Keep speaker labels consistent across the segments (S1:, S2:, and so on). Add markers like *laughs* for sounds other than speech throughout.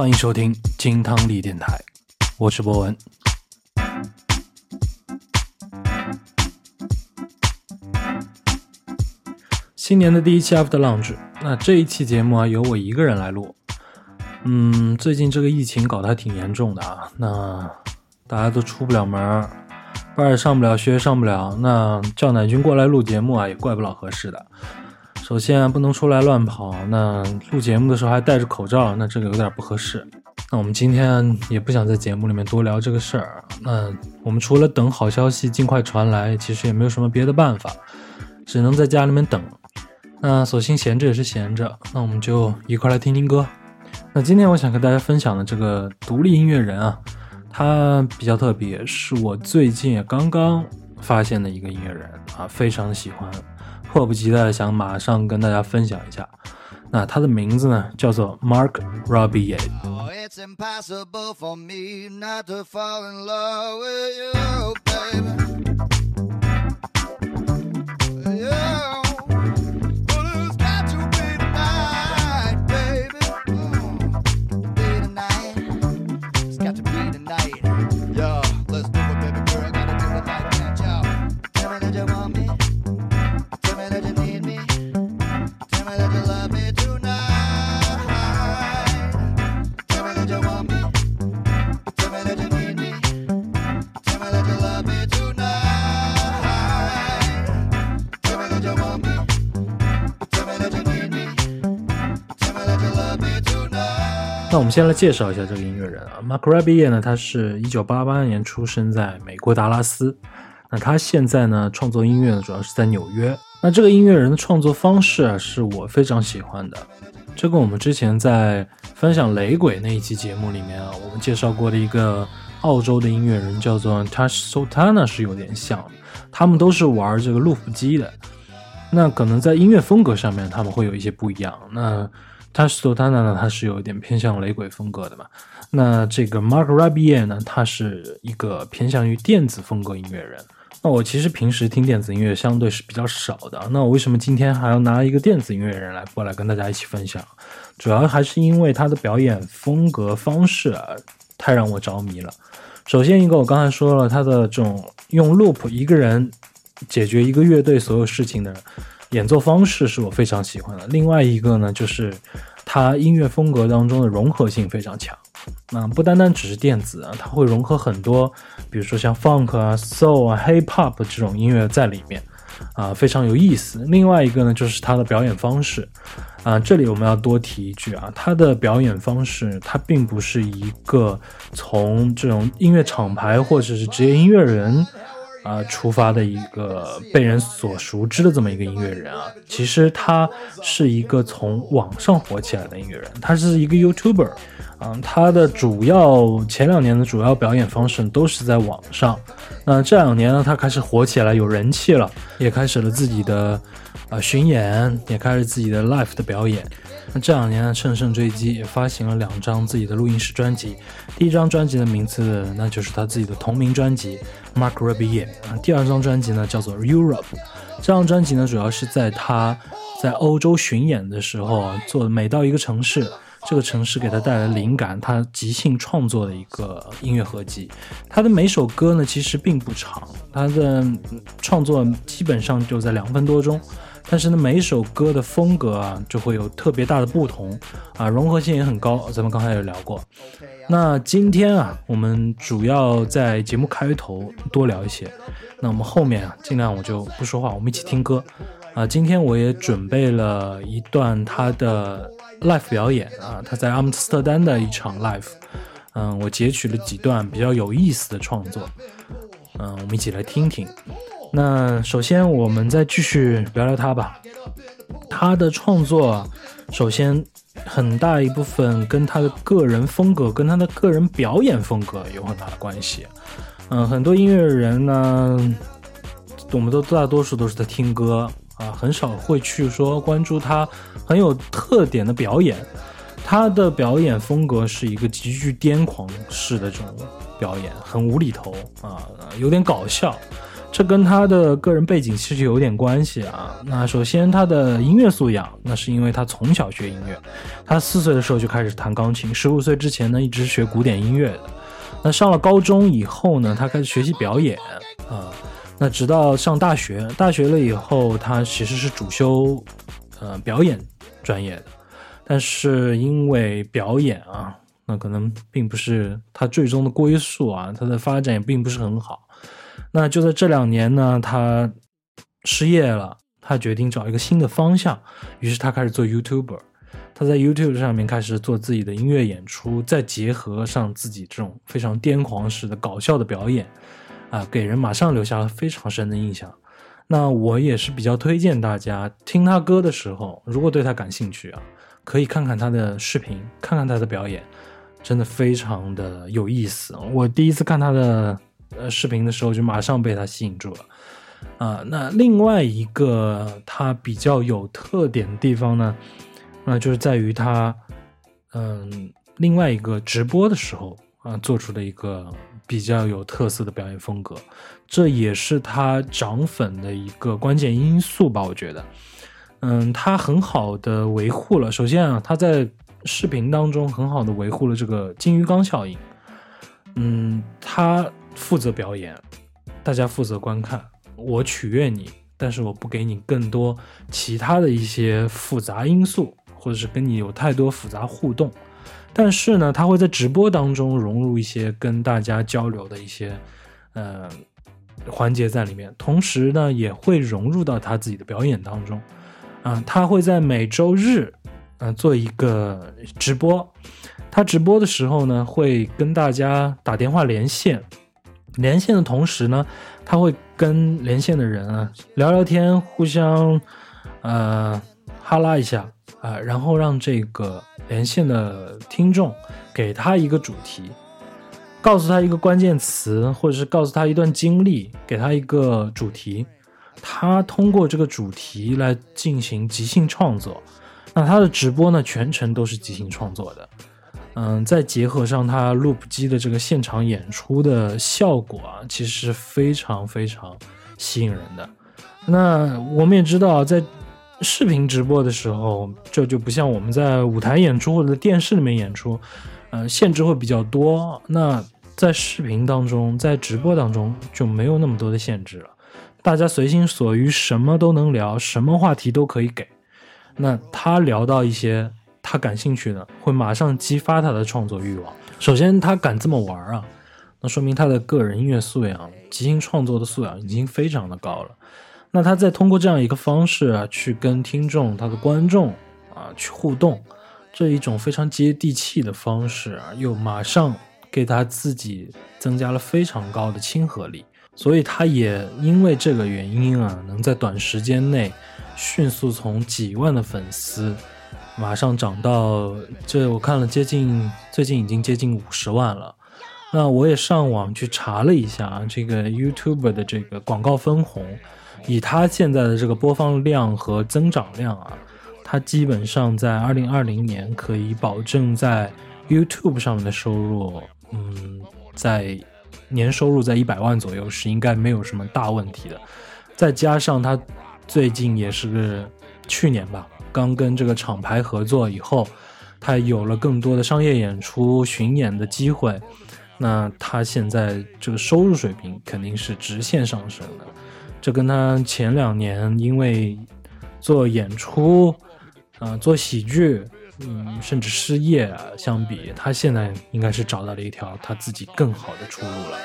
S1: 欢迎收听金汤力电台，我是博文。新年的第一期 After Lunch，那这一期节目啊，由我一个人来录。嗯，最近这个疫情搞得还挺严重的啊，那大家都出不了门，班也上不了，学也上不了，那叫奶君过来录节目啊，也怪不老合适的。首先不能出来乱跑，那录节目的时候还戴着口罩，那这个有点不合适。那我们今天也不想在节目里面多聊这个事儿，那我们除了等好消息尽快传来，其实也没有什么别的办法，只能在家里面等。那索性闲着也是闲着，那我们就一块来听听歌。那今天我想跟大家分享的这个独立音乐人啊，他比较特别，是我最近也刚刚发现的一个音乐人啊，非常喜欢。迫不及待的想马上跟大家分享一下，那他的名字呢叫做 Mark Robbie。那我们先来介绍一下这个音乐人啊，Mark Rabier 呢，他是一九八八年出生在美国达拉斯。那他现在呢，创作音乐呢，主要是在纽约。那这个音乐人的创作方式啊，是我非常喜欢的。这跟我们之前在分享雷鬼那一期节目里面啊，我们介绍过的一个澳洲的音乐人叫做 Tash Sultana 是有点像。他们都是玩这个录符机的。那可能在音乐风格上面，他们会有一些不一样。那他是 Sultana 呢，他是有一点偏向雷鬼风格的嘛。那这个 Mark Rabier 呢，他是一个偏向于电子风格音乐人。那我其实平时听电子音乐相对是比较少的。那我为什么今天还要拿一个电子音乐人来过来跟大家一起分享？主要还是因为他的表演风格方式啊，太让我着迷了。首先一个，我刚才说了，他的这种用 loop 一个人解决一个乐队所有事情的。演奏方式是我非常喜欢的。另外一个呢，就是他音乐风格当中的融合性非常强。那不单单只是电子啊，它会融合很多，比如说像 funk 啊、soul 啊、hip hop 这种音乐在里面，啊，非常有意思。另外一个呢，就是他的表演方式。啊，这里我们要多提一句啊，他的表演方式，他并不是一个从这种音乐厂牌或者是职业音乐人。啊，出发的一个被人所熟知的这么一个音乐人啊，其实他是一个从网上火起来的音乐人，他是一个 YouTuber，啊，他的主要前两年的主要表演方式都是在网上，那这两年呢，他开始火起来，有人气了，也开始了自己的啊巡演，也开始自己的 live 的表演。那这两年呢乘胜追击，也发行了两张自己的录音室专辑。第一张专辑的名字，那就是他自己的同名专辑《Mark Rabbie》啊。第二张专辑呢，叫做《Europe》。这张专辑呢，主要是在他在欧洲巡演的时候啊，做每到一个城市，这个城市给他带来灵感，他即兴创作的一个音乐合集。他的每首歌呢，其实并不长，他的创作基本上就在两分多钟。但是呢，每一首歌的风格啊，就会有特别大的不同啊，融合性也很高。咱们刚才有聊过。那今天啊，我们主要在节目开头多聊一些。那我们后面啊，尽量我就不说话，我们一起听歌啊。今天我也准备了一段他的 live 表演啊，他在阿姆斯特丹的一场 live。嗯，我截取了几段比较有意思的创作。嗯，我们一起来听听。那首先，我们再继续聊聊他吧。他的创作，首先很大一部分跟他的个人风格、跟他的个人表演风格有很大的关系。嗯，很多音乐人呢，我们都大多数都是在听歌啊，很少会去说关注他很有特点的表演。他的表演风格是一个极具癫狂式的这种表演，很无厘头啊，有点搞笑。这跟他的个人背景其实有点关系啊。那首先他的音乐素养，那是因为他从小学音乐，他四岁的时候就开始弹钢琴，十五岁之前呢一直学古典音乐的。那上了高中以后呢，他开始学习表演啊。那直到上大学，大学了以后，他其实是主修呃表演专业的，但是因为表演啊，那可能并不是他最终的归宿啊，他的发展也并不是很好。那就在这两年呢，他失业了，他决定找一个新的方向，于是他开始做 YouTuber。他在 YouTube 上面开始做自己的音乐演出，再结合上自己这种非常癫狂式的搞笑的表演，啊，给人马上留下了非常深的印象。那我也是比较推荐大家听他歌的时候，如果对他感兴趣啊，可以看看他的视频，看看他的表演，真的非常的有意思。我第一次看他的。呃，视频的时候就马上被他吸引住了，啊，那另外一个他比较有特点的地方呢，那就是在于他，嗯，另外一个直播的时候啊，做出的一个比较有特色的表演风格，这也是他涨粉的一个关键因素吧，我觉得，嗯，他很好的维护了，首先啊，他在视频当中很好的维护了这个金鱼缸效应，嗯，他。负责表演，大家负责观看。我取悦你，但是我不给你更多其他的一些复杂因素，或者是跟你有太多复杂互动。但是呢，他会在直播当中融入一些跟大家交流的一些呃环节在里面，同时呢，也会融入到他自己的表演当中。啊，他会在每周日，嗯，做一个直播。他直播的时候呢，会跟大家打电话连线。连线的同时呢，他会跟连线的人啊聊聊天，互相呃哈拉一下啊，然后让这个连线的听众给他一个主题，告诉他一个关键词，或者是告诉他一段经历，给他一个主题，他通过这个主题来进行即兴创作。那他的直播呢，全程都是即兴创作的。嗯，再结合上他 loop 机的这个现场演出的效果啊，其实是非常非常吸引人的。那我们也知道，在视频直播的时候，这就不像我们在舞台演出或者电视里面演出，呃，限制会比较多。那在视频当中，在直播当中就没有那么多的限制了，大家随心所欲，什么都能聊，什么话题都可以给。那他聊到一些。他感兴趣的会马上激发他的创作欲望。首先，他敢这么玩啊，那说明他的个人音乐素养、即兴创作的素养已经非常的高了。那他在通过这样一个方式啊，去跟听众、他的观众啊去互动，这一种非常接地气的方式啊，又马上给他自己增加了非常高的亲和力。所以，他也因为这个原因啊，能在短时间内迅速从几万的粉丝。马上涨到这，我看了接近最近已经接近五十万了。那我也上网去查了一下啊这个 YouTube 的这个广告分红，以它现在的这个播放量和增长量啊，它基本上在二零二零年可以保证在 YouTube 上面的收入，嗯，在年收入在一百万左右是应该没有什么大问题的。再加上它最近也是去年吧。刚跟这个厂牌合作以后，他有了更多的商业演出、巡演的机会，那他现在这个收入水平肯定是直线上升的。这跟他前两年因为做演出、啊做喜剧，嗯，甚至失业相比，他现在应该是找到了一条他自己更好的出路了。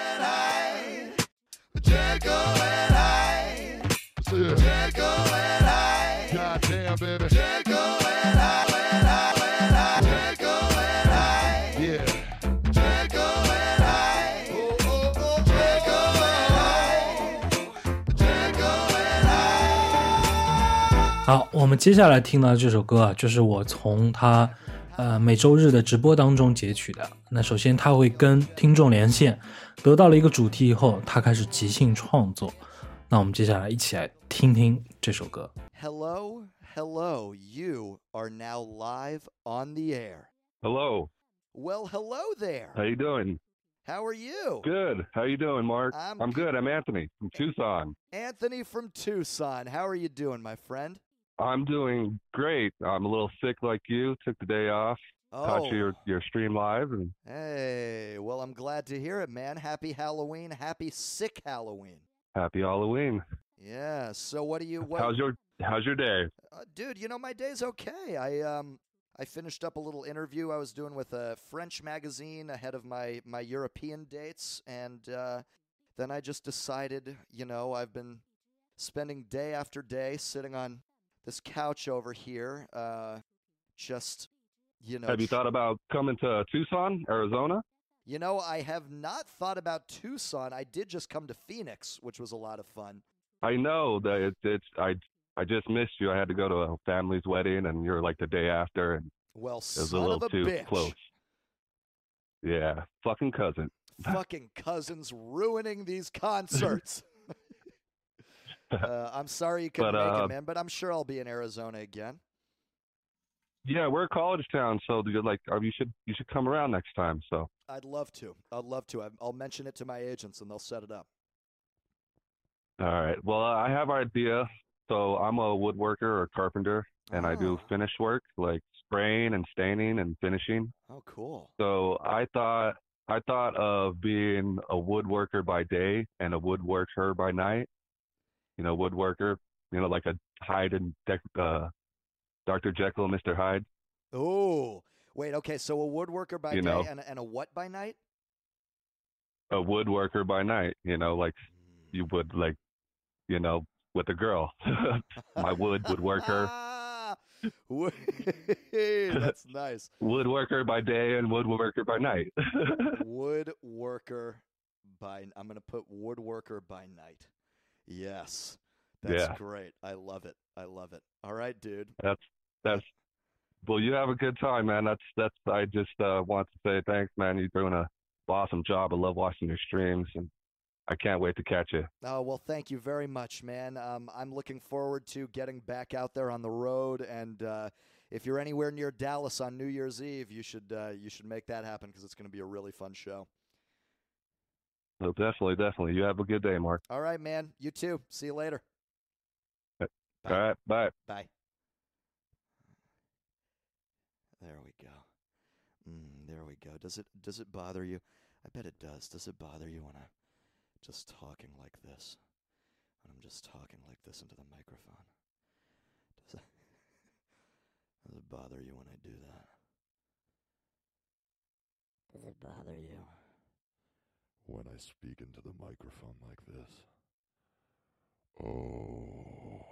S1: 好，我们接下来听到这首歌啊，就是我从他呃每周日的直播当中截取的。那首先他会跟听众连线，得到了一个主题以后，他开始即兴创作。那我们接下来一起来听听这首歌。
S2: Hello, hello, you are now live on the air.
S3: Hello.
S2: Well, hello there.
S3: How you doing?
S4: How are you?
S3: Good. How you doing, Mark?
S4: I'm
S3: I'm
S4: g-
S3: good. I'm Anthony from Tucson.
S4: Anthony from Tucson. How are you doing, my friend?
S3: I'm doing great. I'm a little sick like you. Took the day off.
S4: Oh,
S3: Caught your your stream live, and
S4: hey. Well, I'm glad to hear it, man. Happy Halloween. Happy sick Halloween.
S3: happy Halloween.
S4: Yeah. So, what do you? What,
S3: How's your How's your day?
S4: Uh, dude, you know my day's okay. I um I finished up a little interview I was doing with a French magazine ahead of my my European dates, and uh, then I just decided, you know, I've been spending day after day sitting on this couch over here, uh, just you know.
S3: Have you thought about coming to Tucson, Arizona?
S4: You know, I have not thought about Tucson. I did just come to Phoenix, which was a lot of fun.
S3: I know that it, it's I I just missed you. I had to go to a family's wedding, and you're like the day after, and
S4: Well,
S3: it was a little
S4: a
S3: too
S4: bitch.
S3: close. Yeah, fucking cousin. *laughs*
S4: fucking cousins ruining these concerts. *laughs* uh, I'm sorry you couldn't
S3: But,
S4: make
S3: uh,
S4: it, man, but I'm sure I'll be in Arizona again.
S3: Yeah, we're a college town, so like uh, you should you should come around next time. So
S4: I'd love to. I'd love to. I'll mention it to my agents and they'll set it up.
S3: all right. Well, I have an idea. So I'm a woodworker or carpenter, and I do
S4: Oh.
S3: finish work like spraying and staining and finishing.
S4: Oh, cool.
S3: So I thought I thought of being a woodworker by day and a woodworker by night. You know, woodworker. You know, like a Hyde and Dec- uh, Dr. Jekyll and Mr. Hyde.
S4: Oh, wait. Okay, so a woodworker by
S3: You
S4: day
S3: know.
S4: and, and a what by night?
S3: A woodworker by night. You know, like
S4: Hmm.
S3: you would like, you know, with a girl. *laughs* My wood would work her.
S4: Ah, *laughs* That's nice. *laughs*
S3: Woodworker by day and woodworker by night.
S4: Woodworker by. I'm gonna put woodworker by night. Yes, that's
S3: Yeah.
S4: great. I love it. I love it. All right, dude.
S3: that's that's. Well, you have a good time, man. That's that's. I just uh, want to say thanks, man. You're doing a awesome job. I love watching your streams, and I can't wait to catch you.
S4: Oh well, thank you very much, man. Um, I'm looking forward to getting back out there on the road, and uh, if you're anywhere near Dallas on New Year's Eve, you should uh, you should make that happen because it's going to be a really fun show.
S3: So definitely, definitely. You have a good day, Mark.
S4: All right, man. You too. See you later.
S3: All
S4: Bye.
S3: right, bye.
S4: Bye. There we go. Mm, there we go. Does it does it bother you? I bet it does. Does it bother you when I'm just talking like this? When I'm just talking like this into the microphone? Does it *laughs* Does it bother you when I do that? Does it bother you?
S5: When I speak into the microphone like this. Oh,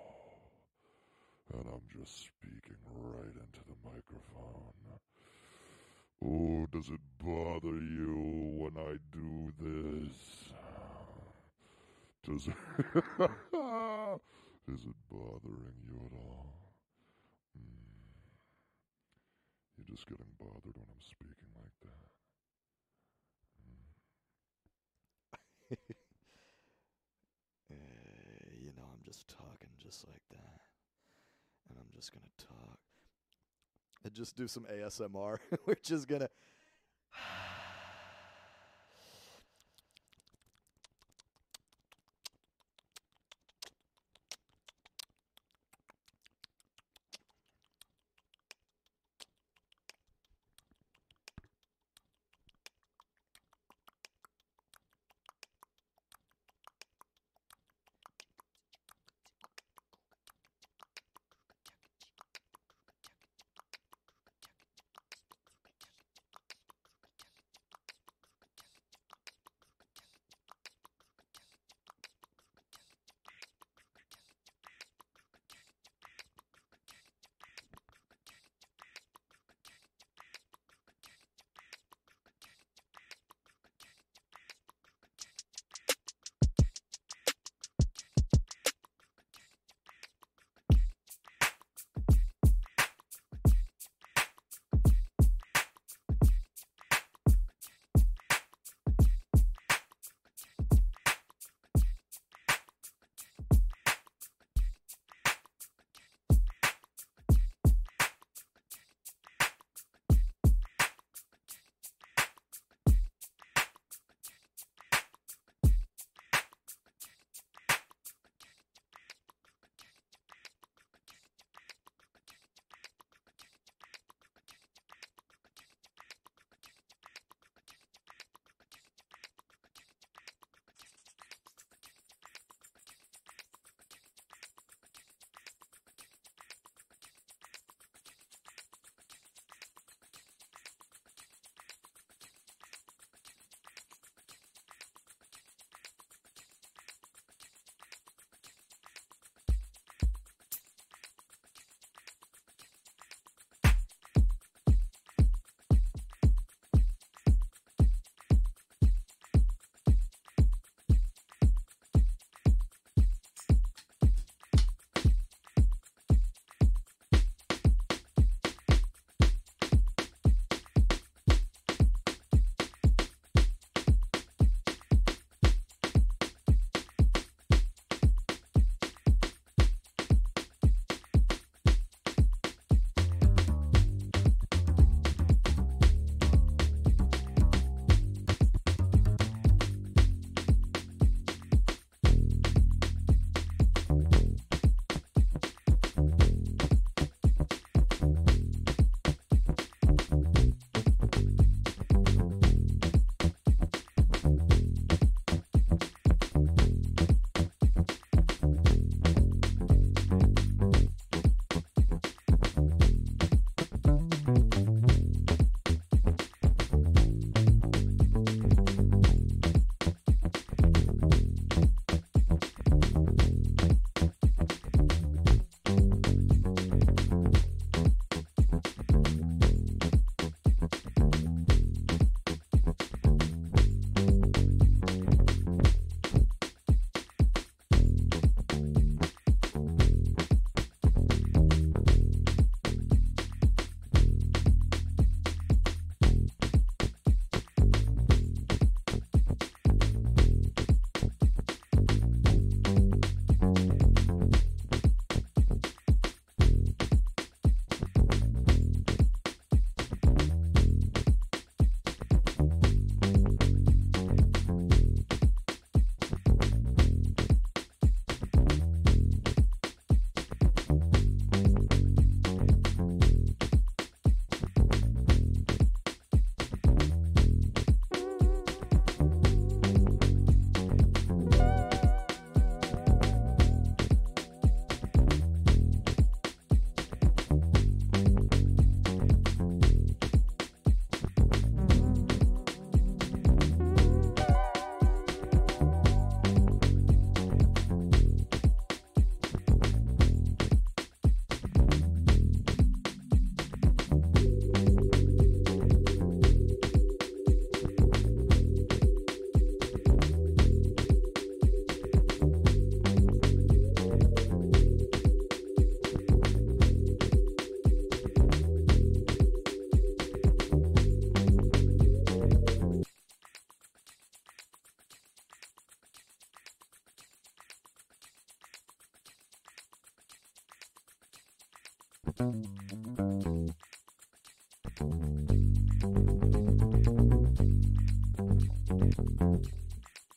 S5: and I'm just speaking right into the microphone. Oh, does it bother you when I do this? Does it, *laughs* is it bothering you at all? Hmm. You're just getting bothered when I'm speaking like that. Hmm.
S4: Uh, you know, I'm just talking just like that. And I'm just going to talk. And just do some ASMR. *laughs* We're just going to.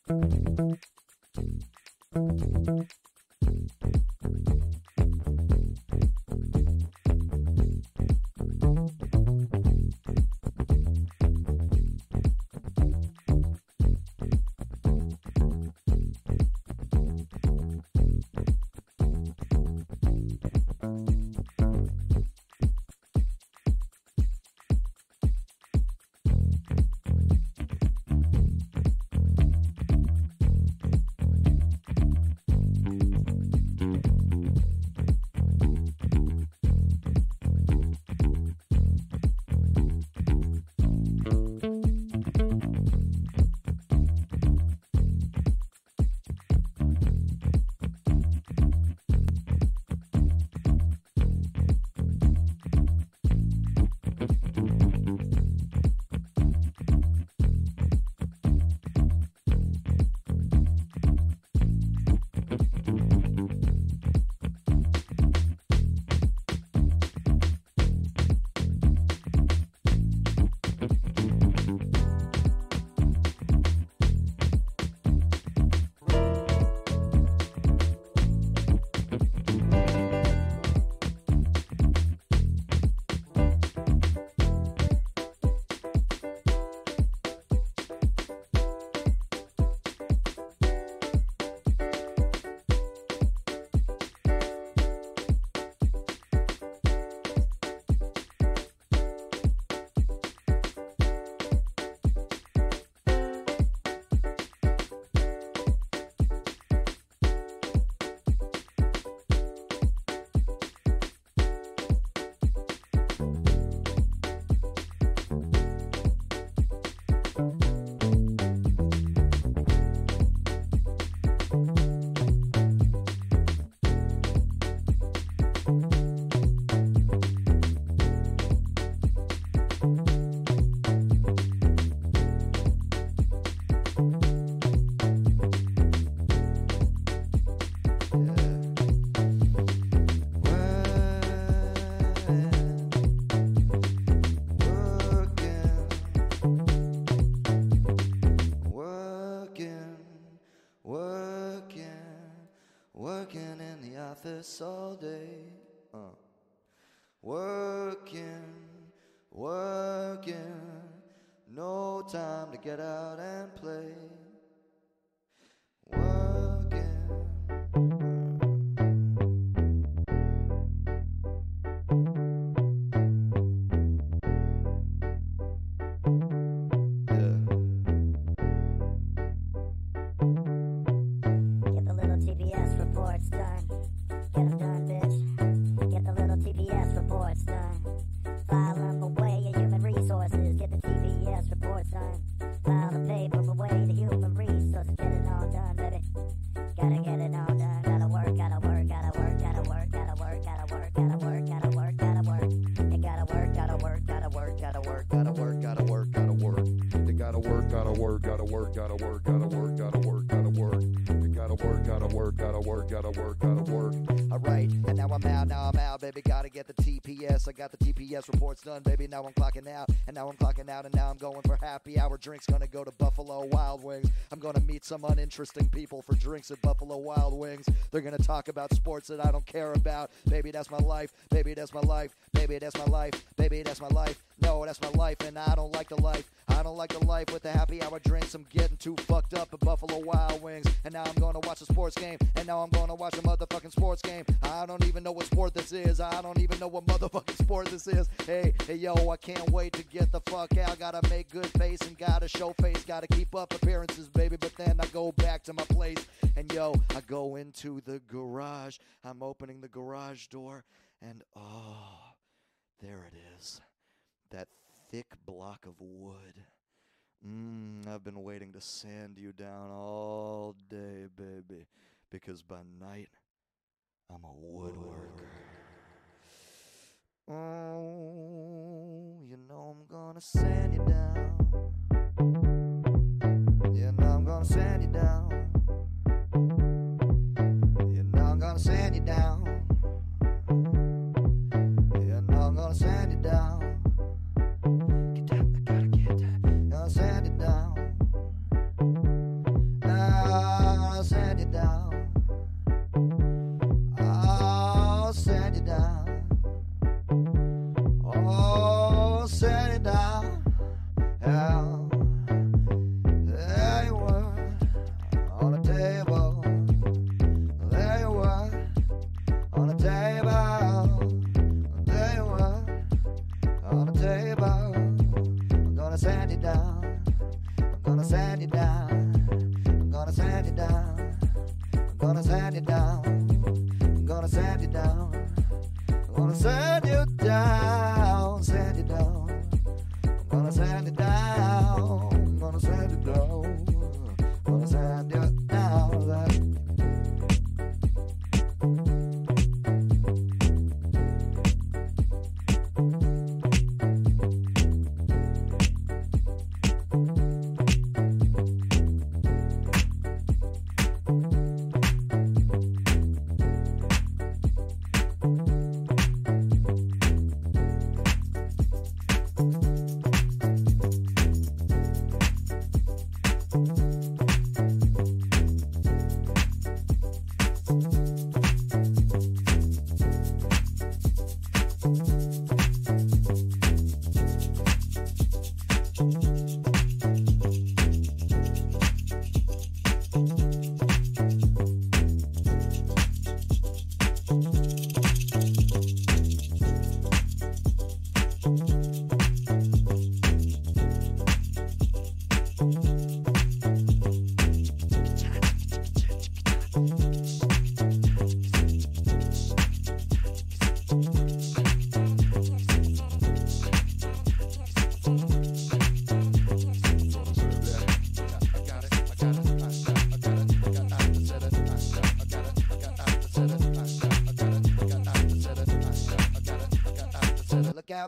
S6: Thank you.
S4: saw the baby. Now I'm clocking out, and now I'm clocking out, and now I'm going for happy hour drinks. Gonna go to Buffalo Wild Wings. I'm gonna meet some uninteresting people for drinks at Buffalo Wild Wings. They're gonna talk about sports that I don't care about. Baby, that's my life. Baby, that's my life. Baby, that's my life. Baby, that's my life. No, that's my life, and I don't like the life. I don't like the life with the happy hour drinks. I'm getting too fucked up at Buffalo Wild Wings. And now I'm gonna watch a sports game. And now I'm gonna watch a motherfucking sports game. I don't even know what sport this is. I don't even know what motherfucking sport this is. Hey, hey, yo, I can't wait to get the fuck out. Gotta make good and gotta show face. Gotta keep up appearances, baby. But then I go back to my place. And yo, I go into the garage. I'm opening the garage door. And oh, there it is. That thick block of wood. Mmm, I've been waiting to sand you down all day, baby. Because by night, I'm a woodworker. Oh, you know I'm gonna sand you down. And I'm gonna send you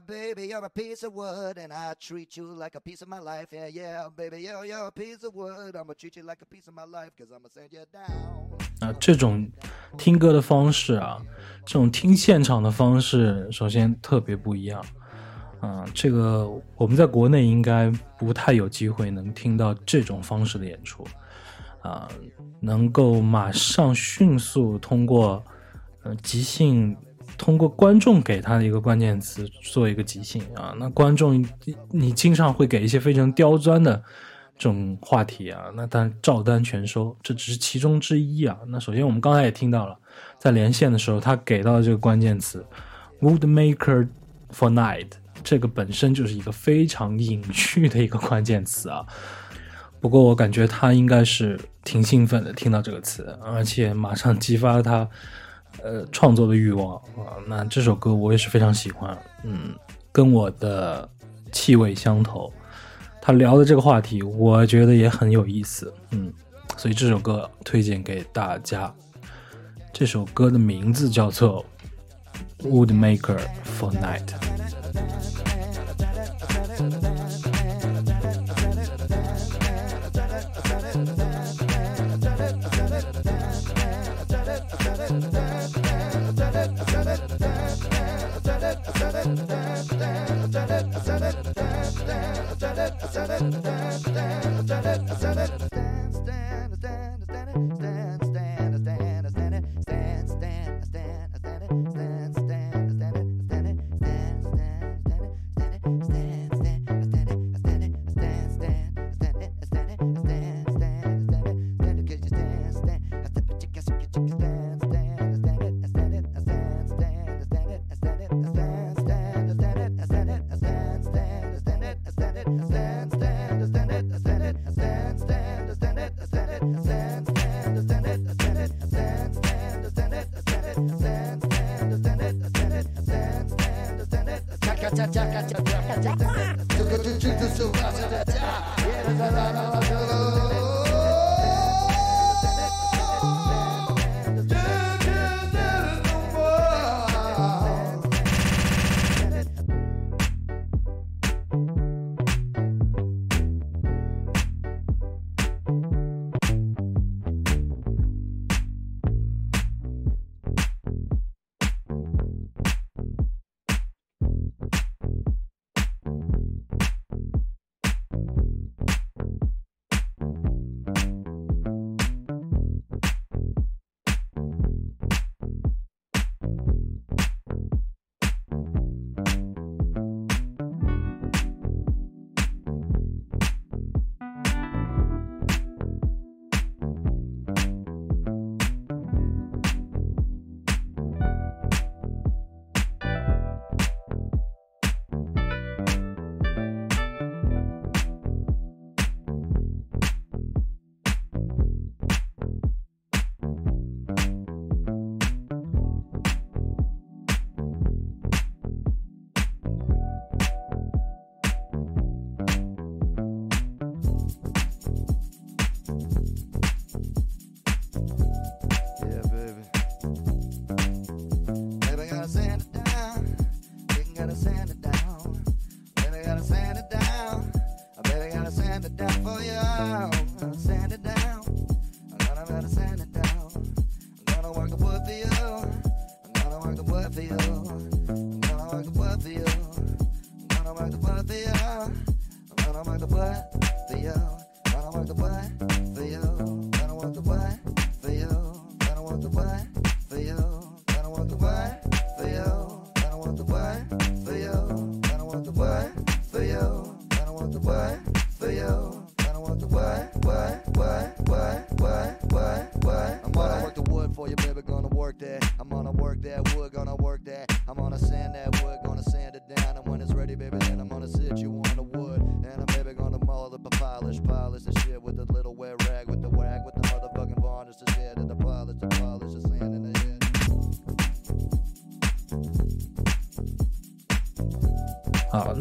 S4: baby, you're a piece of wood, and I treat you like a piece of my life. Yeah, yeah, baby, yo, you're a piece of wood. I'ma treat you like a piece of my life, cause I'ma send you down.
S1: 啊，这种听歌的方式啊，这种听现场的方式，首先特别不一样。啊，这个我们在国内应该不太有机会能听到这种方式的演出，啊，能够马上迅速通过呃即兴，通过观众给他的一个关键词做一个即兴啊，那观众你经常会给一些非常刁钻的这种话题啊，那但照单全收，这只是其中之一啊。那首先我们刚才也听到了，在连线的时候他给到的这个关键词 “woodmaker for night”。这个本身就是一个非常隐喻的一个关键词啊。不过我感觉他应该是挺兴奋的，听到这个词，而且马上激发了他呃创作的欲望啊。那这首歌我也是非常喜欢，嗯，跟我的气味相投。他聊的这个话题，我觉得也很有意思，嗯，所以这首歌推荐给大家。这首歌的名字叫做《Woodmaker for Night》。
S2: said it, I said
S1: it.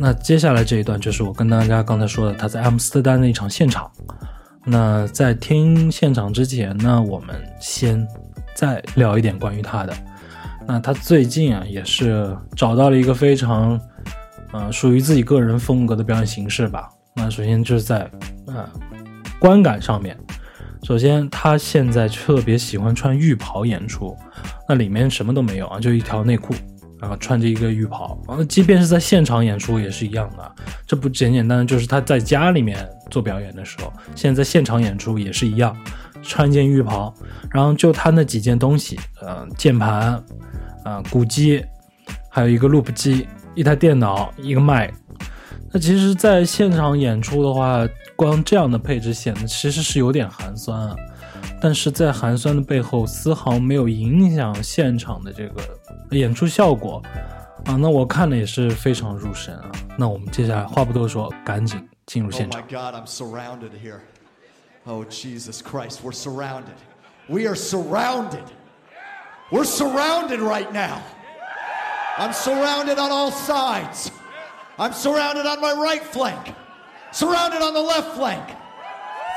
S1: 那接下来这一段就是我跟大家刚才说的，他在阿姆斯特丹的一场现场，那在听现场之前呢，我们先再聊一点关于他的，那他最近啊也是找到了一个非常属于自己个人风格的表演形式吧，那首先就是在嗯观感上面，首先他现在特别喜欢穿浴袍演出，那里面什么都没有啊，就一条内裤。然后穿着一个浴袍，然后即便是在现场演出也是一样的。这不简简单单就是他在家里面做表演的时候，现在在现场演出也是一样，穿一件浴袍，然后就他那几件东西，呃，键盘，呃，鼓机，还有一个 loop 机，一台电脑，一个麦。那其实，在现场演出的话，光这样的配置显得其实是有点寒酸啊。但是在寒酸的背后，丝毫没有影响现场的这个演出效果啊，那我看了也是非常入神啊。那我们接下来话不多说，赶紧进入现场。
S4: Oh my God, I'm surrounded here. Oh Jesus Christ, we're surrounded. We are surrounded. We're surrounded right now. I'm surrounded on all sides. I'm surrounded on my right flank. Surrounded on the left flank.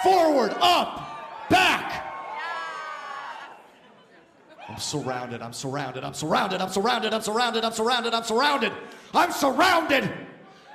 S4: Forward, up, back. I'm surrounded. I'm surrounded. I'm surrounded. I'm surrounded. I'm surrounded. I'm surrounded. I'm surrounded. I'm surrounded. I'm surrounded.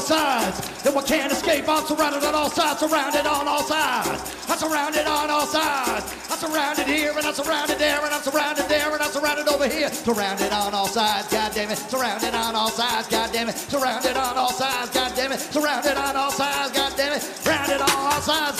S4: all sides. And what can't escape, I'm surrounded on all sides, surrounded on all sides. I'm surrounded on all sides. I'm surrounded here and I'm surrounded there and I'm surrounded there and I'm surrounded over here. Surrounded on all sides, God damn it. Surrounded on all sides, God damn it. Surrounded on all sides, God damn it. Surrounded on all sides, God damn it. Surrounded on all sides.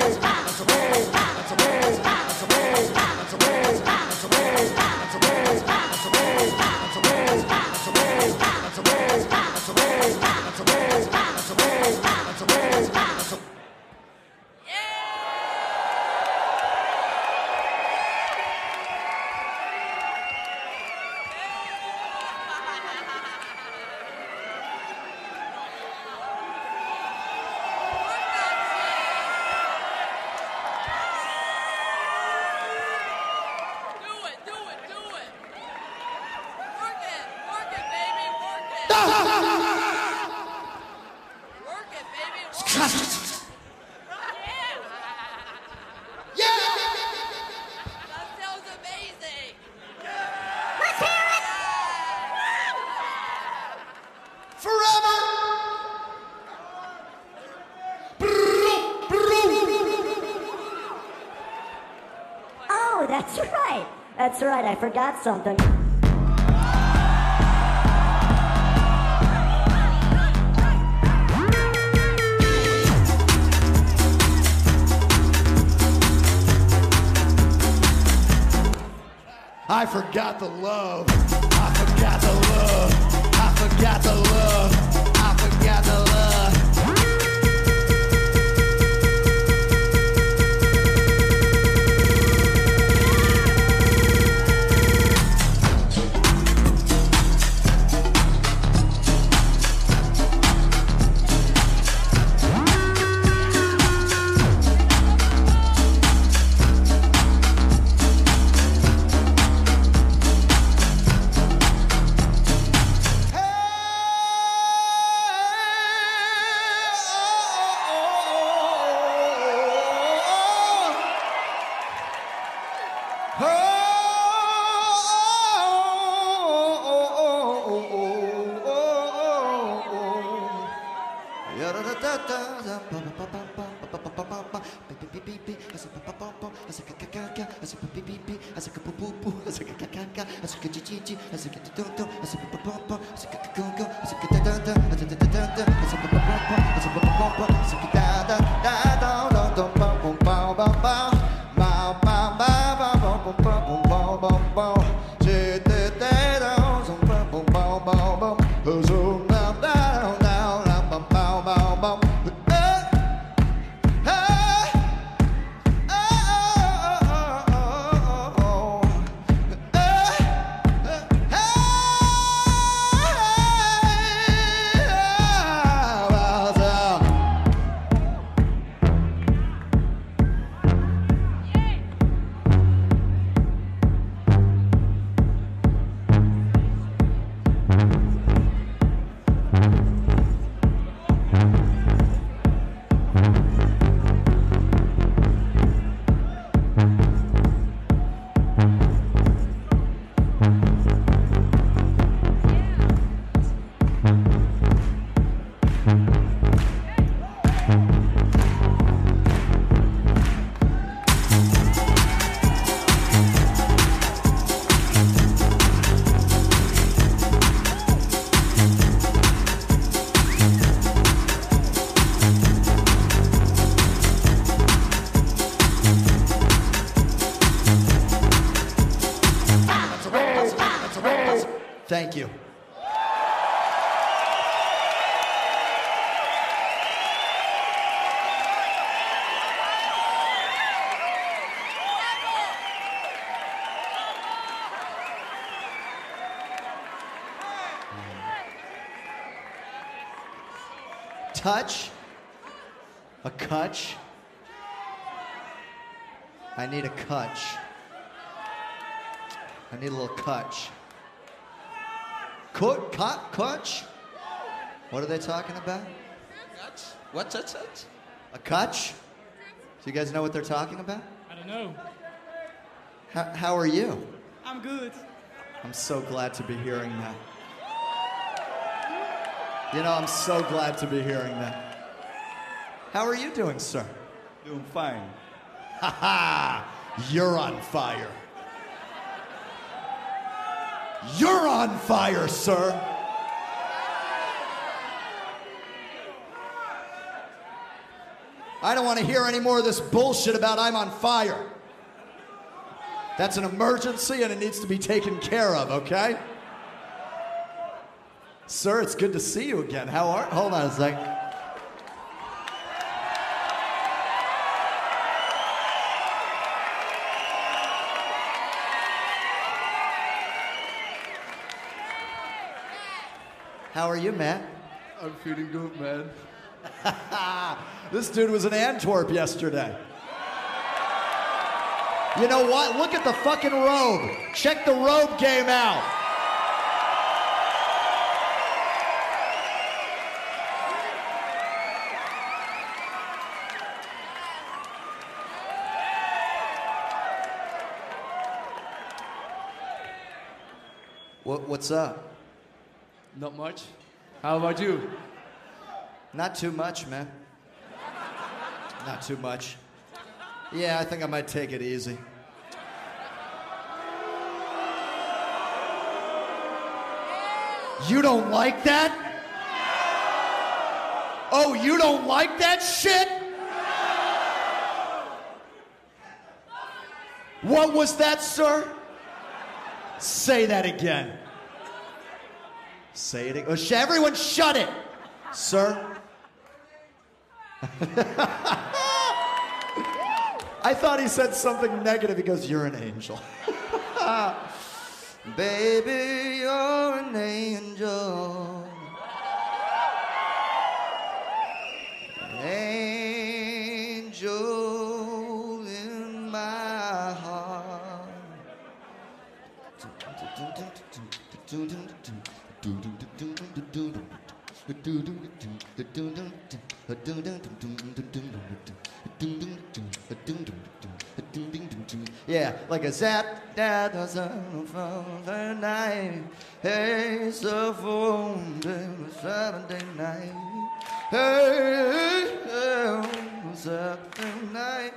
S7: forgot something.
S4: I forgot the love. I forgot the love. I forgot the love. Touch. A cutch. I need a cutch. I need a little cutch. Cut, cut, cutch. What are they talking about?
S8: What's that? that?
S4: A cutch? Do you guys know what they're talking about?
S9: I don't know.
S4: How, how are you?
S9: I'm good.
S4: I'm so glad to be hearing that. You know, I'm so glad to be hearing that. How are you doing, sir?
S8: Doing fine.
S4: Ha ha! You're on fire. You're on fire, sir. I don't want to hear any more of this bullshit about I'm on fire. That's an emergency and it needs to be taken care of, okay? Sir, it's good to see you again. How are Hold on a sec. How are you, Matt?
S8: I'm feeling good, man. *laughs*
S4: This dude was in Antwerp yesterday. You know what? Look at the fucking robe. Check the robe game out. What's up?
S8: Not much. How about you?
S4: Not too much, man. Not too much. Yeah, I think I might take it easy. You don't like that? Oh, you don't like that shit? What was that, sir? Say that again. Say it oh, sh- Everyone, shut it, sir. *laughs* I thought he said something negative because you're an angel. *laughs* Baby, you're an. Angel Yeah, like a zap that was on the night. Hey, so for Saturday night. Hey, Saturday night.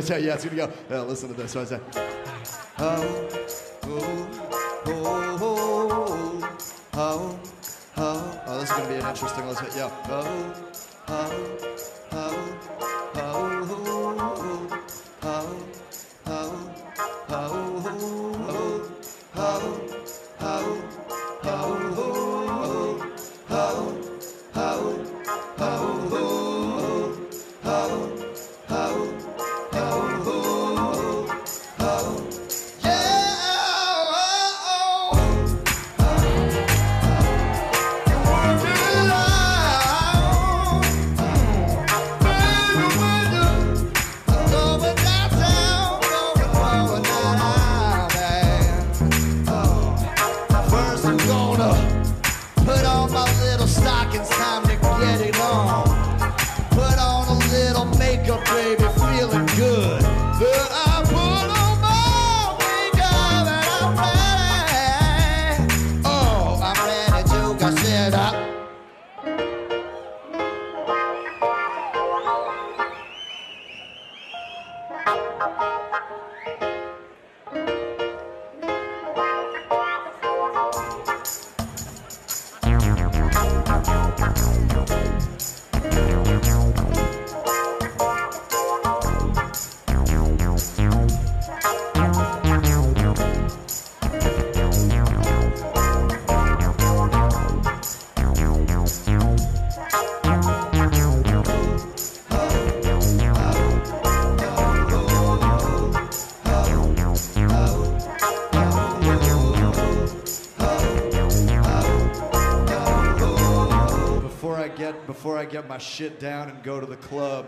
S4: going to say, yeah, it's going to go, uh, listen to this. So I say, uh, before I get my shit down and go to the club,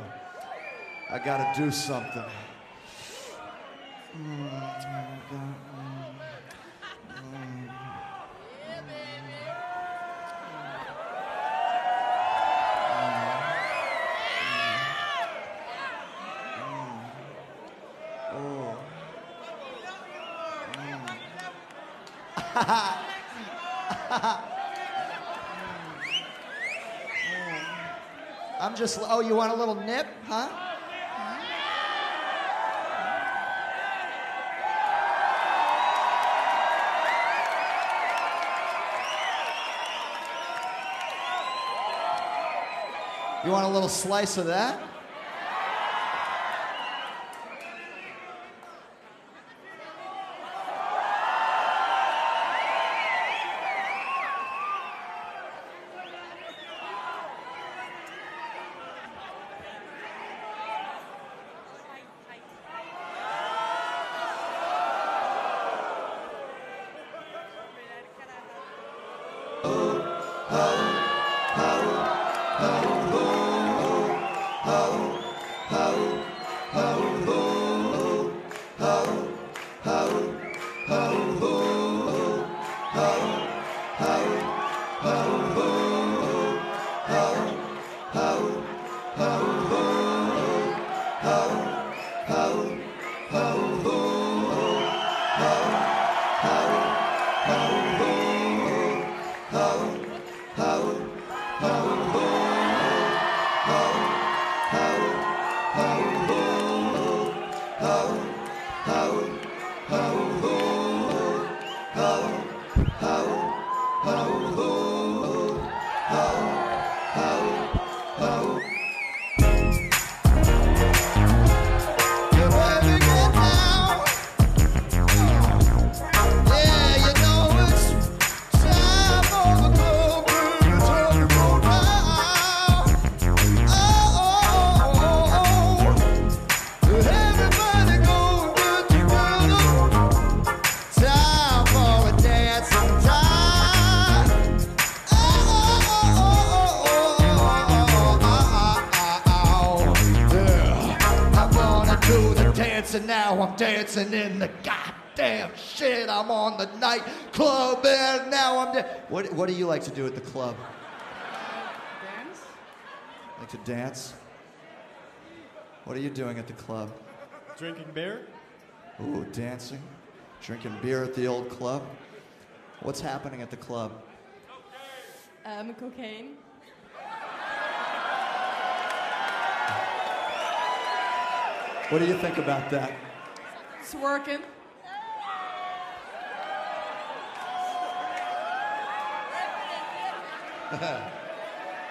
S4: I gotta do something. *laughs* *laughs* I'm just oh, you want a little nip, huh? You want a little slice of that? Dancing now. I'm dancing in the goddamn shit. I'm on the nightclub and now I'm. Da- what What do you like to do at the club?
S9: Dance?
S4: Like to dance? What are you doing at the club?
S9: Drinking beer?
S4: Ooh, dancing, drinking beer at the old club. What's happening at the club?
S10: Um, cocaine.
S4: What do you think about that?
S10: It's working.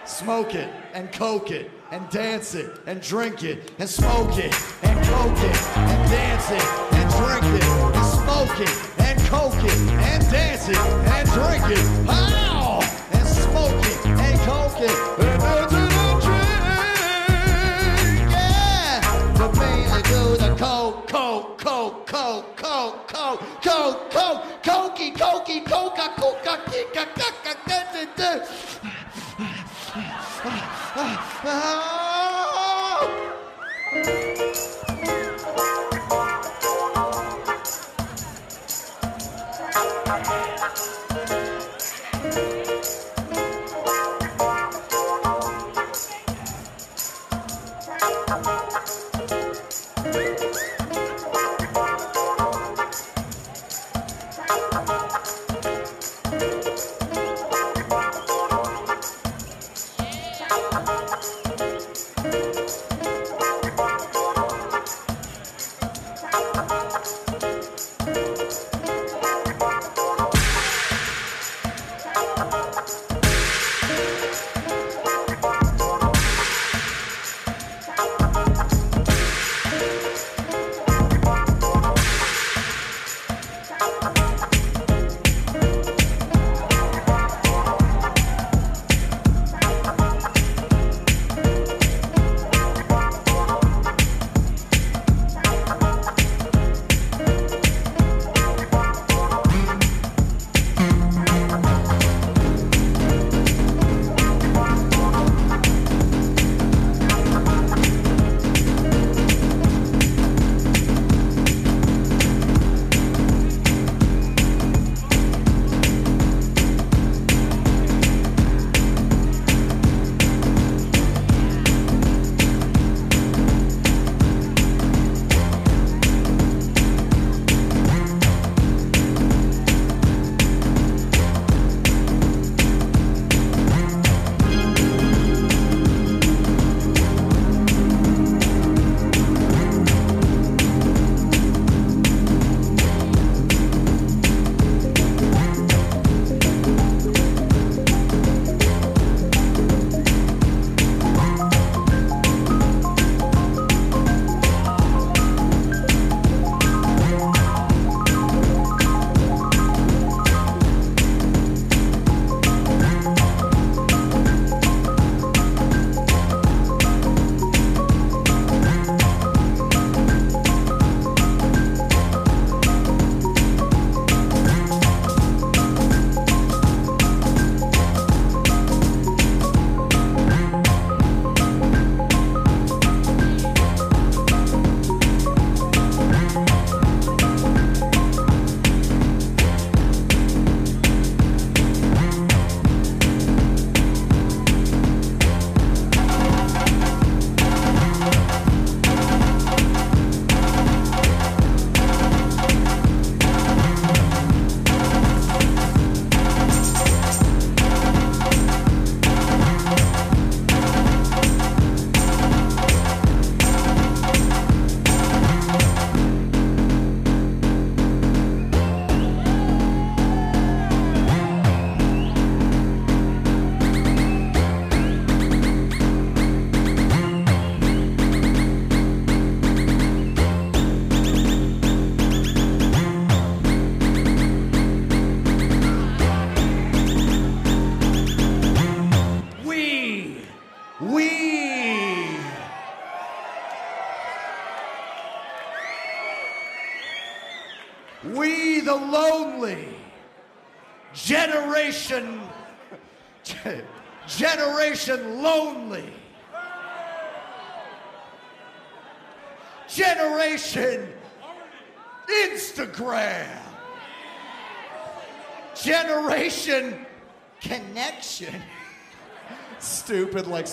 S4: Smoke it and coke it and dance it and drink it and smoke it and coke it and dance it and drink it and smoke it and coke it and dance it and drink it. Ow! And smoke it and coke it Coke, Coke, Coke, Coke, Coke, Coke, Coke, Cokey, Cokey, Coca, Coca, Kika, Kaka, Kaka,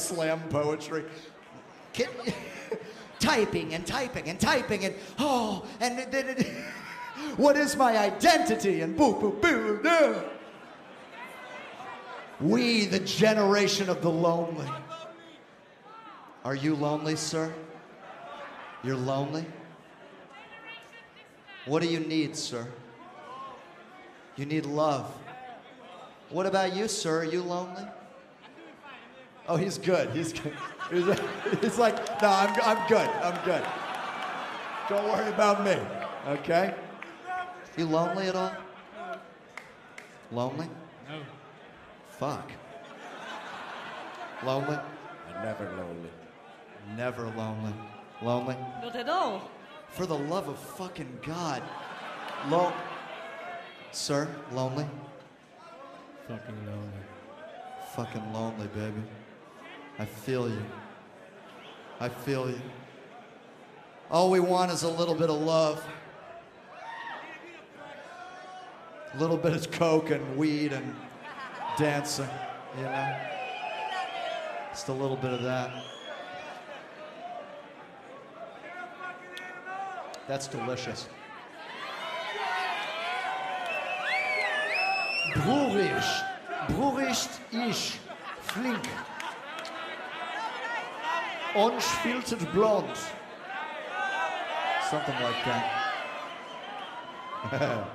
S4: slam poetry. Can, *laughs* typing and typing and typing and oh, and then *laughs* what is my identity? And boo, boo, boo, boo. We, the generation of the lonely. Are you lonely, sir? You're lonely? What do you need, sir? You need love. What about you, sir? Are you lonely? Oh, he's good. He's good. He's, he's like, no, I'm, I'm good. I'm good. Don't worry about me. Okay? You lonely at all? Lonely?
S9: No.
S4: Fuck. Lonely? Never lonely. Never lonely. Lonely?
S11: Not at all.
S4: For the love of fucking God. Lo- Sir, lonely?
S9: Fucking lonely.
S4: Fucking lonely, baby. I feel you. I feel you. All we want is a little bit of love. A little bit of coke and weed and dancing, you know? Just a little bit of that. That's delicious. Brurisch. Bruricht ich. Flink. Unfiltered blonde. Something like that. *laughs*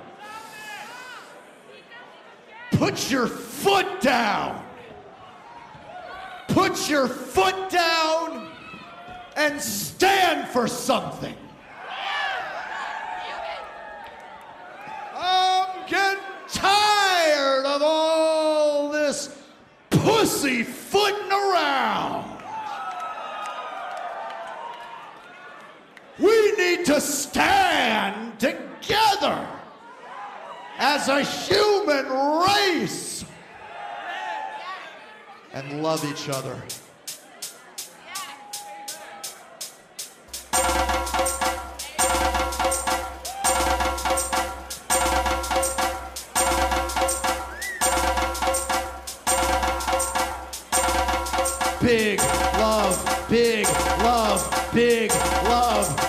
S4: Put your foot down. Put your foot down and stand for something. I'm getting tired of all this pussy footing around. We need to stand together as a human race and love each other. Big love, big love, big love,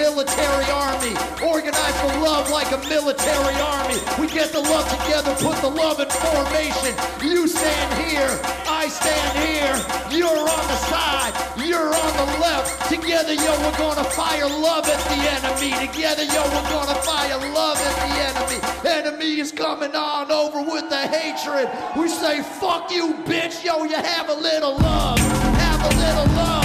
S4: military army. Organize for love like a military army. We get the love together, put the love in formation. You stand here, I stand here. You're on the side, you're on the left. Together, yo, we're gonna fire love at the enemy. Together, yo, we're gonna fire love at the enemy. Enemy is coming on over with the hatred. We say, fuck you, bitch. Yo, you have a little love. Have a little love.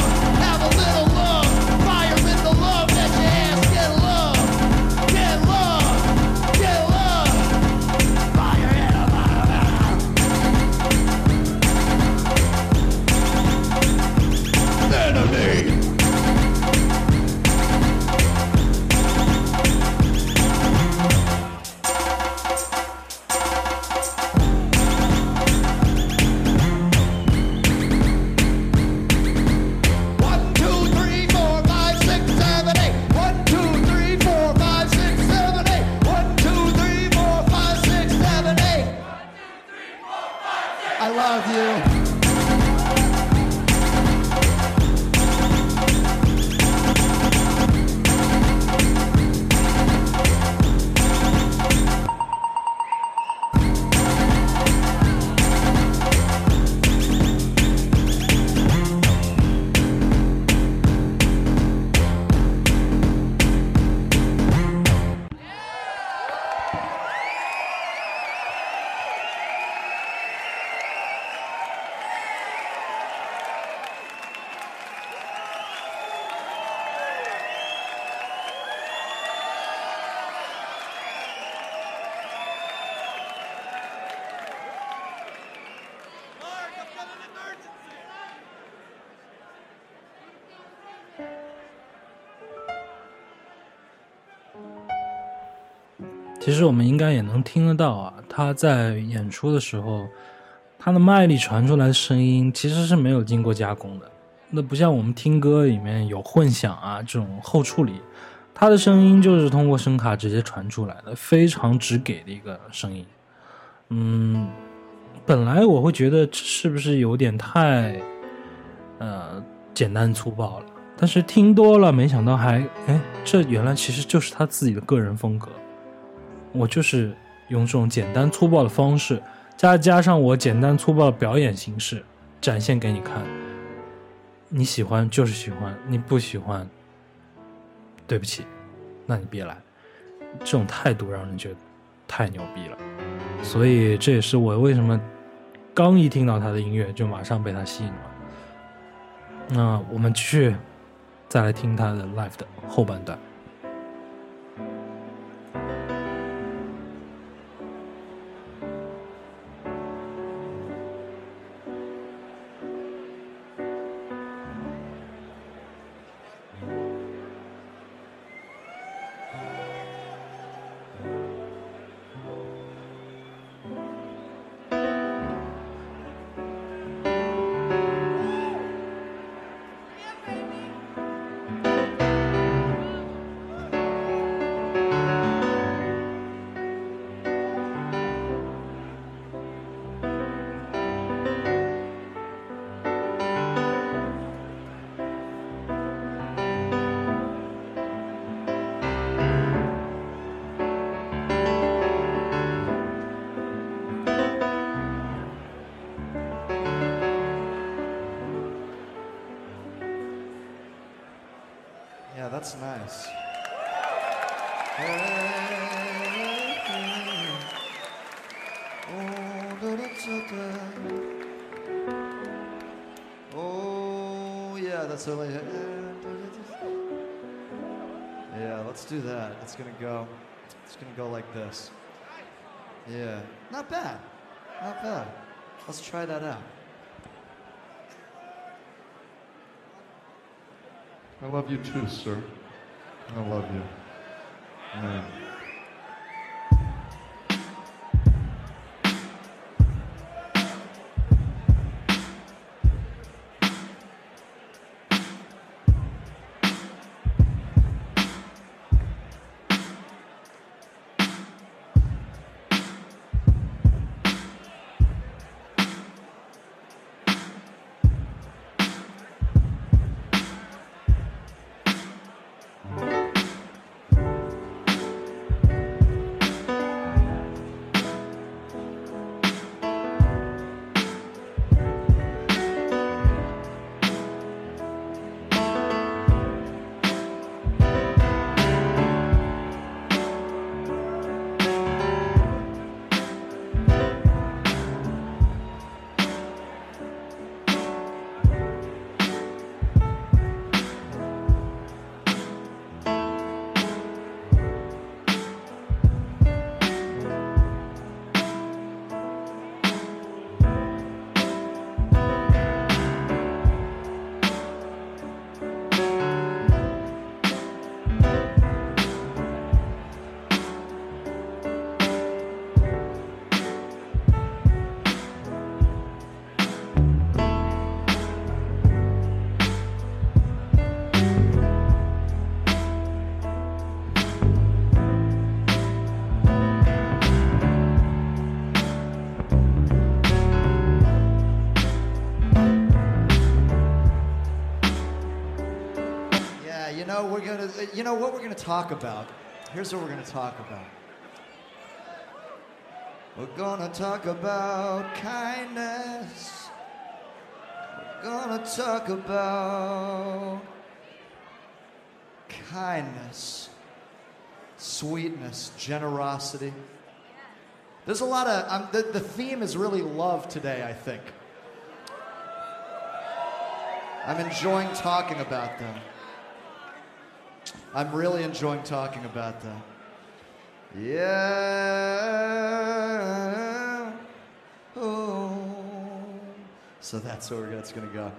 S1: 其实我们应该也能听得到啊，他在演出的时候，他的麦里传出来的声音其实是没有经过加工的，那不像我们听歌里面有混响啊这种后处理，他的声音就是通过声卡直接传出来的，非常直给的一个声音。嗯，本来我会觉得是不是有点太呃简单粗暴了，但是听多了，没想到还哎，这原来其实就是他自己的个人风格。我就是用这种简单粗暴的方式，加加上我简单粗暴的表演形式，展现给你看。你喜欢就是喜欢，你不喜欢，对不起，那你别来。这种态度让人觉得太牛逼了，所以这也是我为什么刚一听到他的音乐就马上被他吸引了。那我们继续再来听他的 live 的后半段。
S4: This. Yeah, not bad. Not bad. Let's try that out.
S5: I love you too, sir. I love you. Yeah.
S4: We're gonna. You know what we're gonna talk about. Here's what we're gonna talk about. We're gonna talk about kindness. We're gonna talk about kindness, sweetness, generosity. There's a lot of. Um, the, the theme is really love today, I think. I'm enjoying talking about them. I'm really enjoying talking about that. Yeah. Oh. So that's where it's going to go.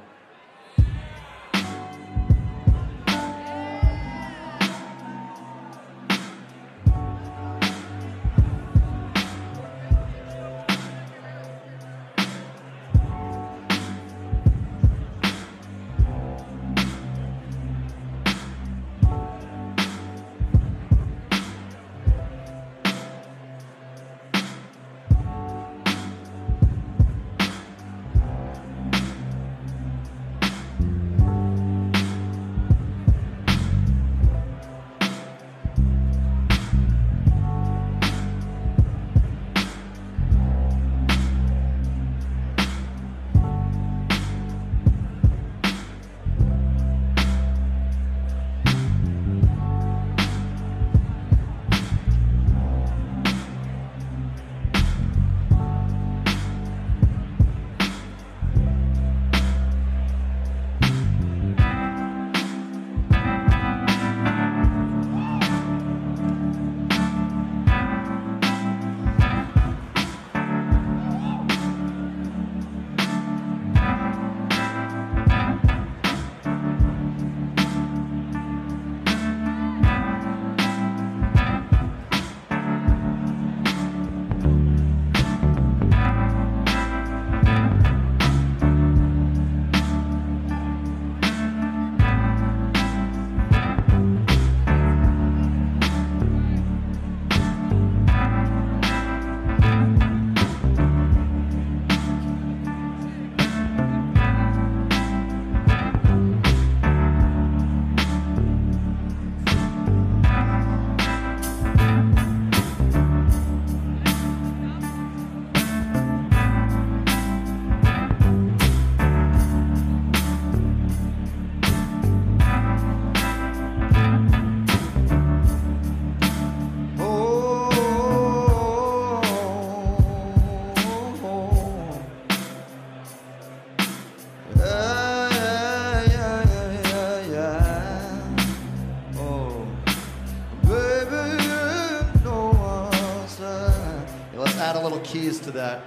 S4: To that.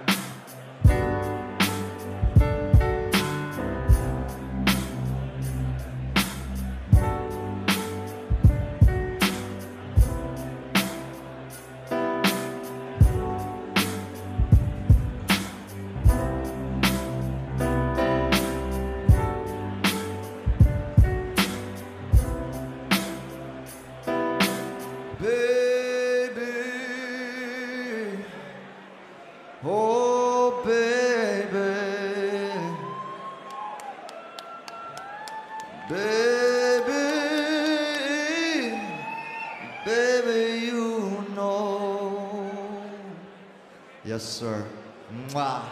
S4: Yes, sir. Mwah.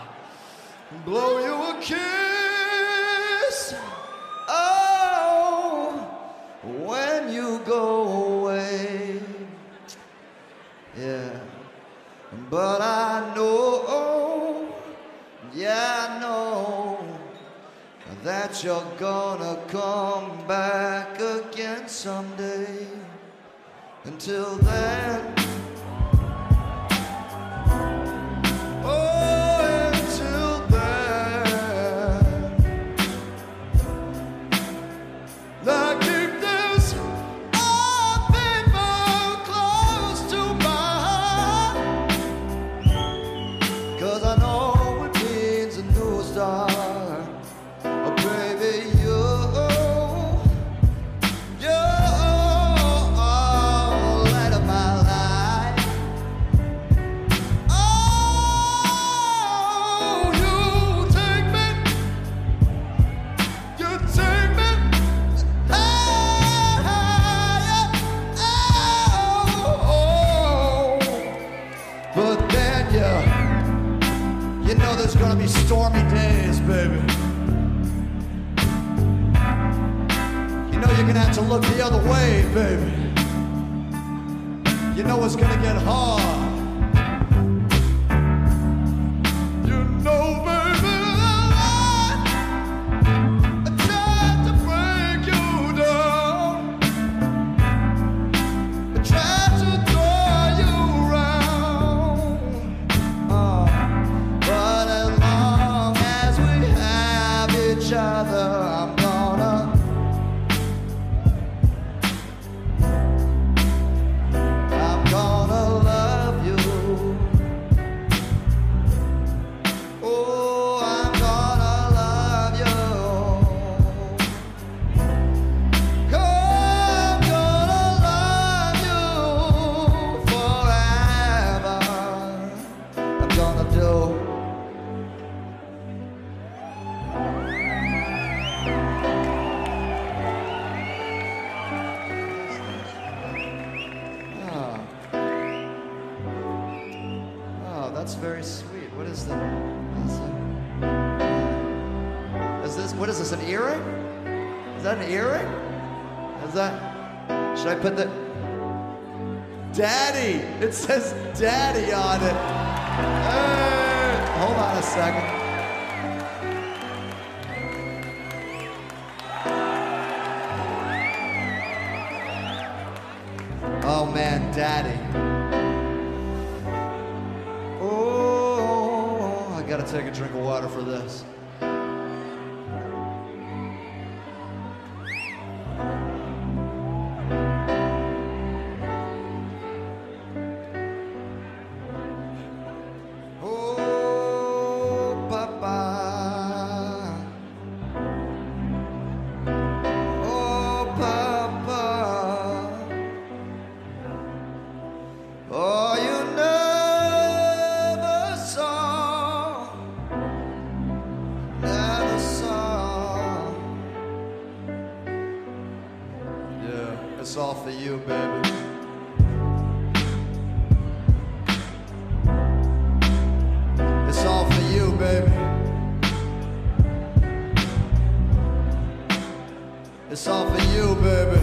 S4: It's all for you, baby.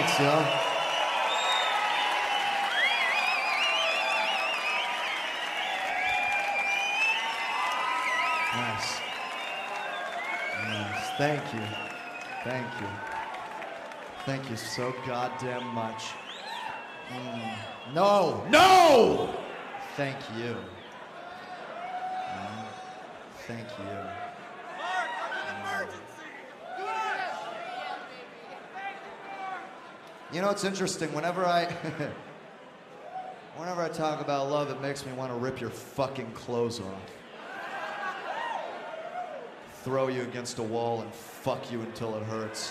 S4: Thanks, y'all. Nice. Nice. Thank you. Thank you. Thank you so goddamn much. Mm. No, no! Thank you. Mm. Thank you. You know, it's interesting. Whenever I, *laughs* whenever I talk about love, it makes me want to rip your fucking clothes off, throw you against a wall, and fuck you until it hurts.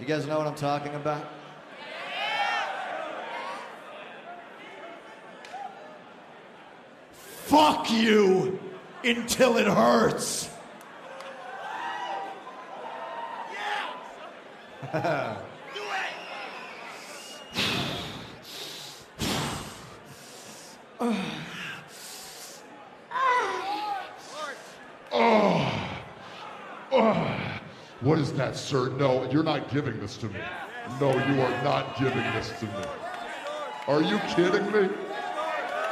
S4: You guys know what I'm talking about? Fuck you until it hurts.
S5: Oh, oh. What is that, sir? No, you're not giving this to me. No, you are not giving this to me. Are you kidding me?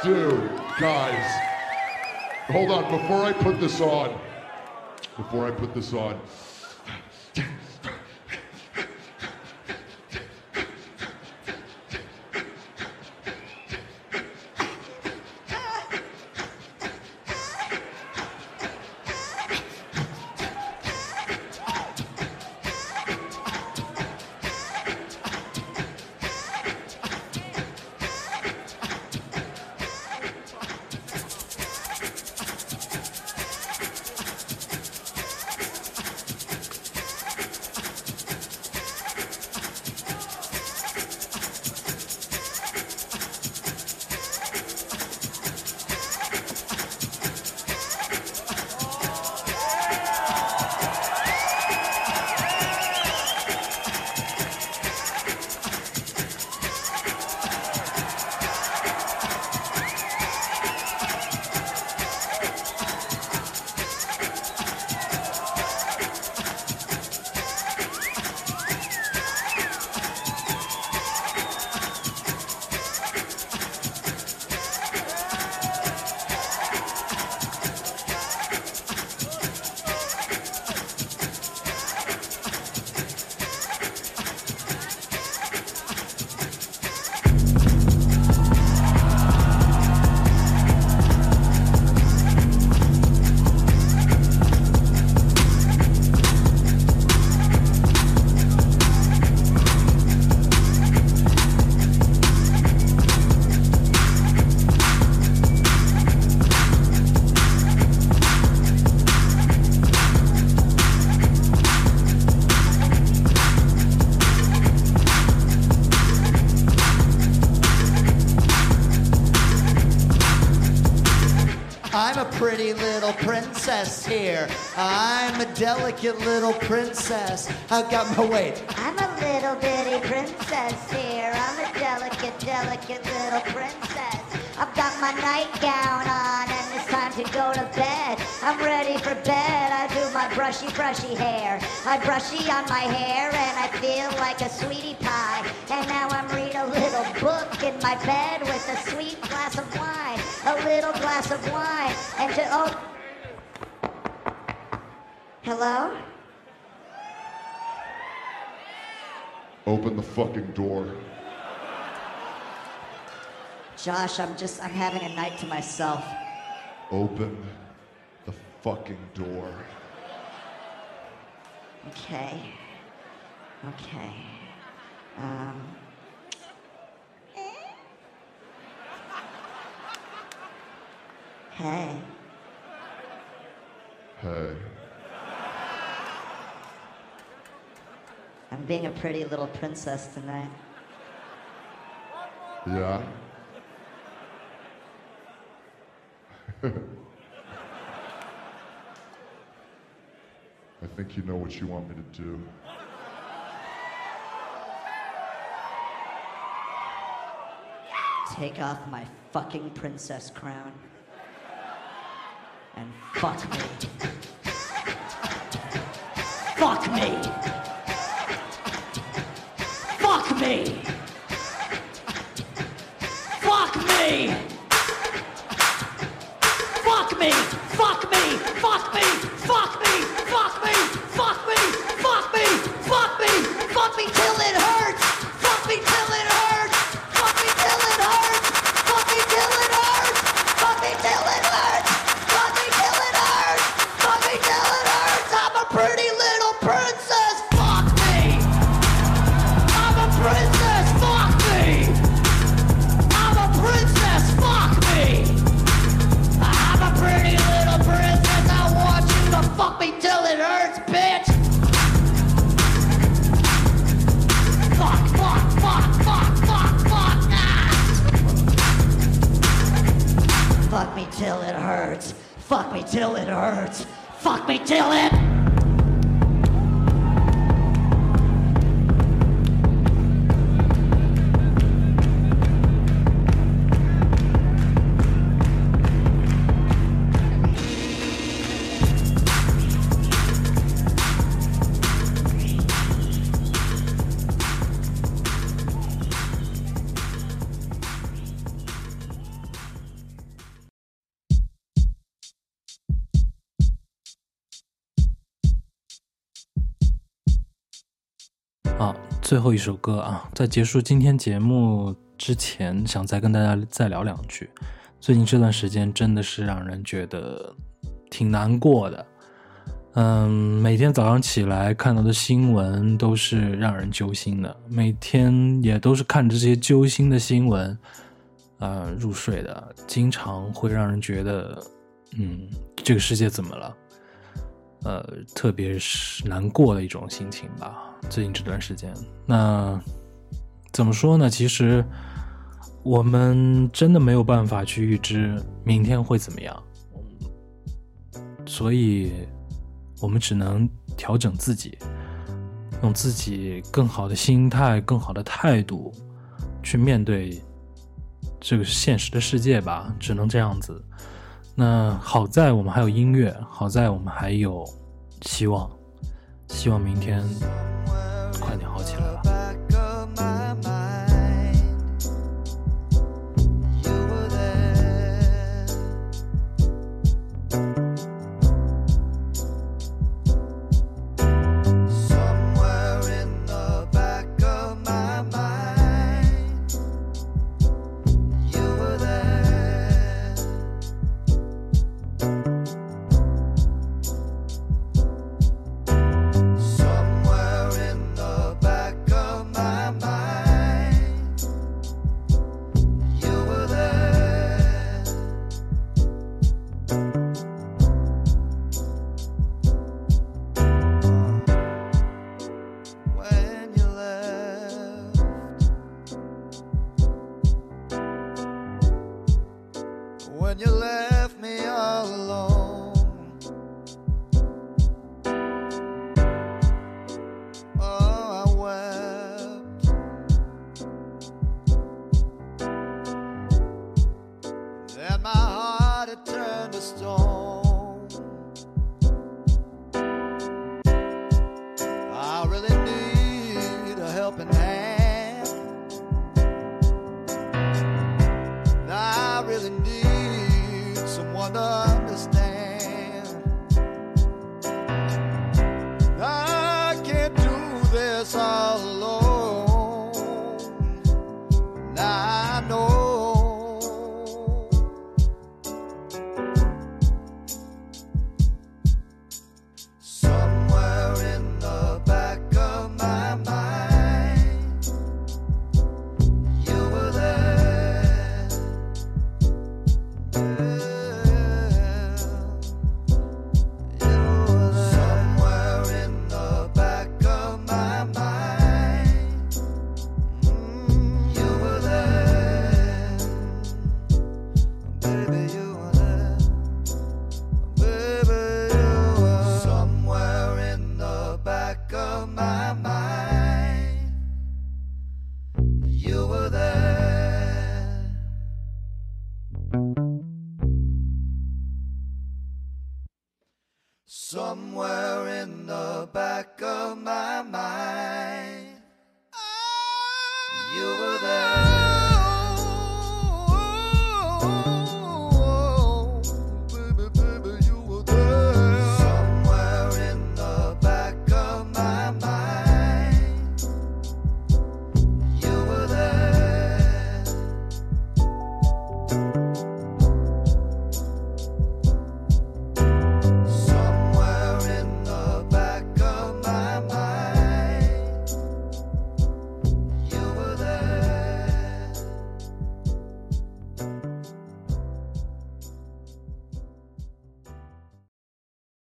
S5: Dude, guys. Hold on, before I put this on, before I put this on,
S4: princess here. I'm a delicate little princess. I've got my weight.
S7: I'm a little bitty princess here. I'm a delicate, delicate little princess. I've got my nightgown on and it's time to go to bed. I'm ready for bed. I do my brushy, brushy hair. I brushy on my hair and I feel like a sweetie pie. And now I'm reading a little book in my bed with a sweet glass of wine. A little glass of wine. And to, oh. Hello?
S5: Open the fucking door.
S7: Josh, I'm just, I'm having a night to myself.
S5: Open the fucking door.
S11: Okay. Okay. Um. Hey.
S5: Hey.
S11: I'm being a pretty little princess tonight.
S5: Yeah? *laughs* I think you know what you want me to do.
S11: Take off my fucking princess crown. And fuck me. *laughs* fuck me! Fuck me! Fuck me! Fuck me! Fuck me! Fuck me! Fuck me! Fuck me! Fuck me! Fuck
S1: 后一首歌啊，在结束今天节目之前，想再跟大家再聊两句。最近这段时间真的是让人觉得挺难过的。嗯，每天早上起来看到的新闻都是让人揪心的，每天也都是看着这些揪心的新闻，呃，入睡的，经常会让人觉得，嗯，这个世界怎么了？呃，特别是难过的一种心情吧。最近这段时间，那怎么说呢？其实我们真的没有办法去预知明天会怎么样，所以我们只能调整自己，用自己更好的心态、更好的态度去面对这个现实的世界吧。只能这样子。那好在我们还有音乐，好在我们还有希望，希望明天快点好起来吧。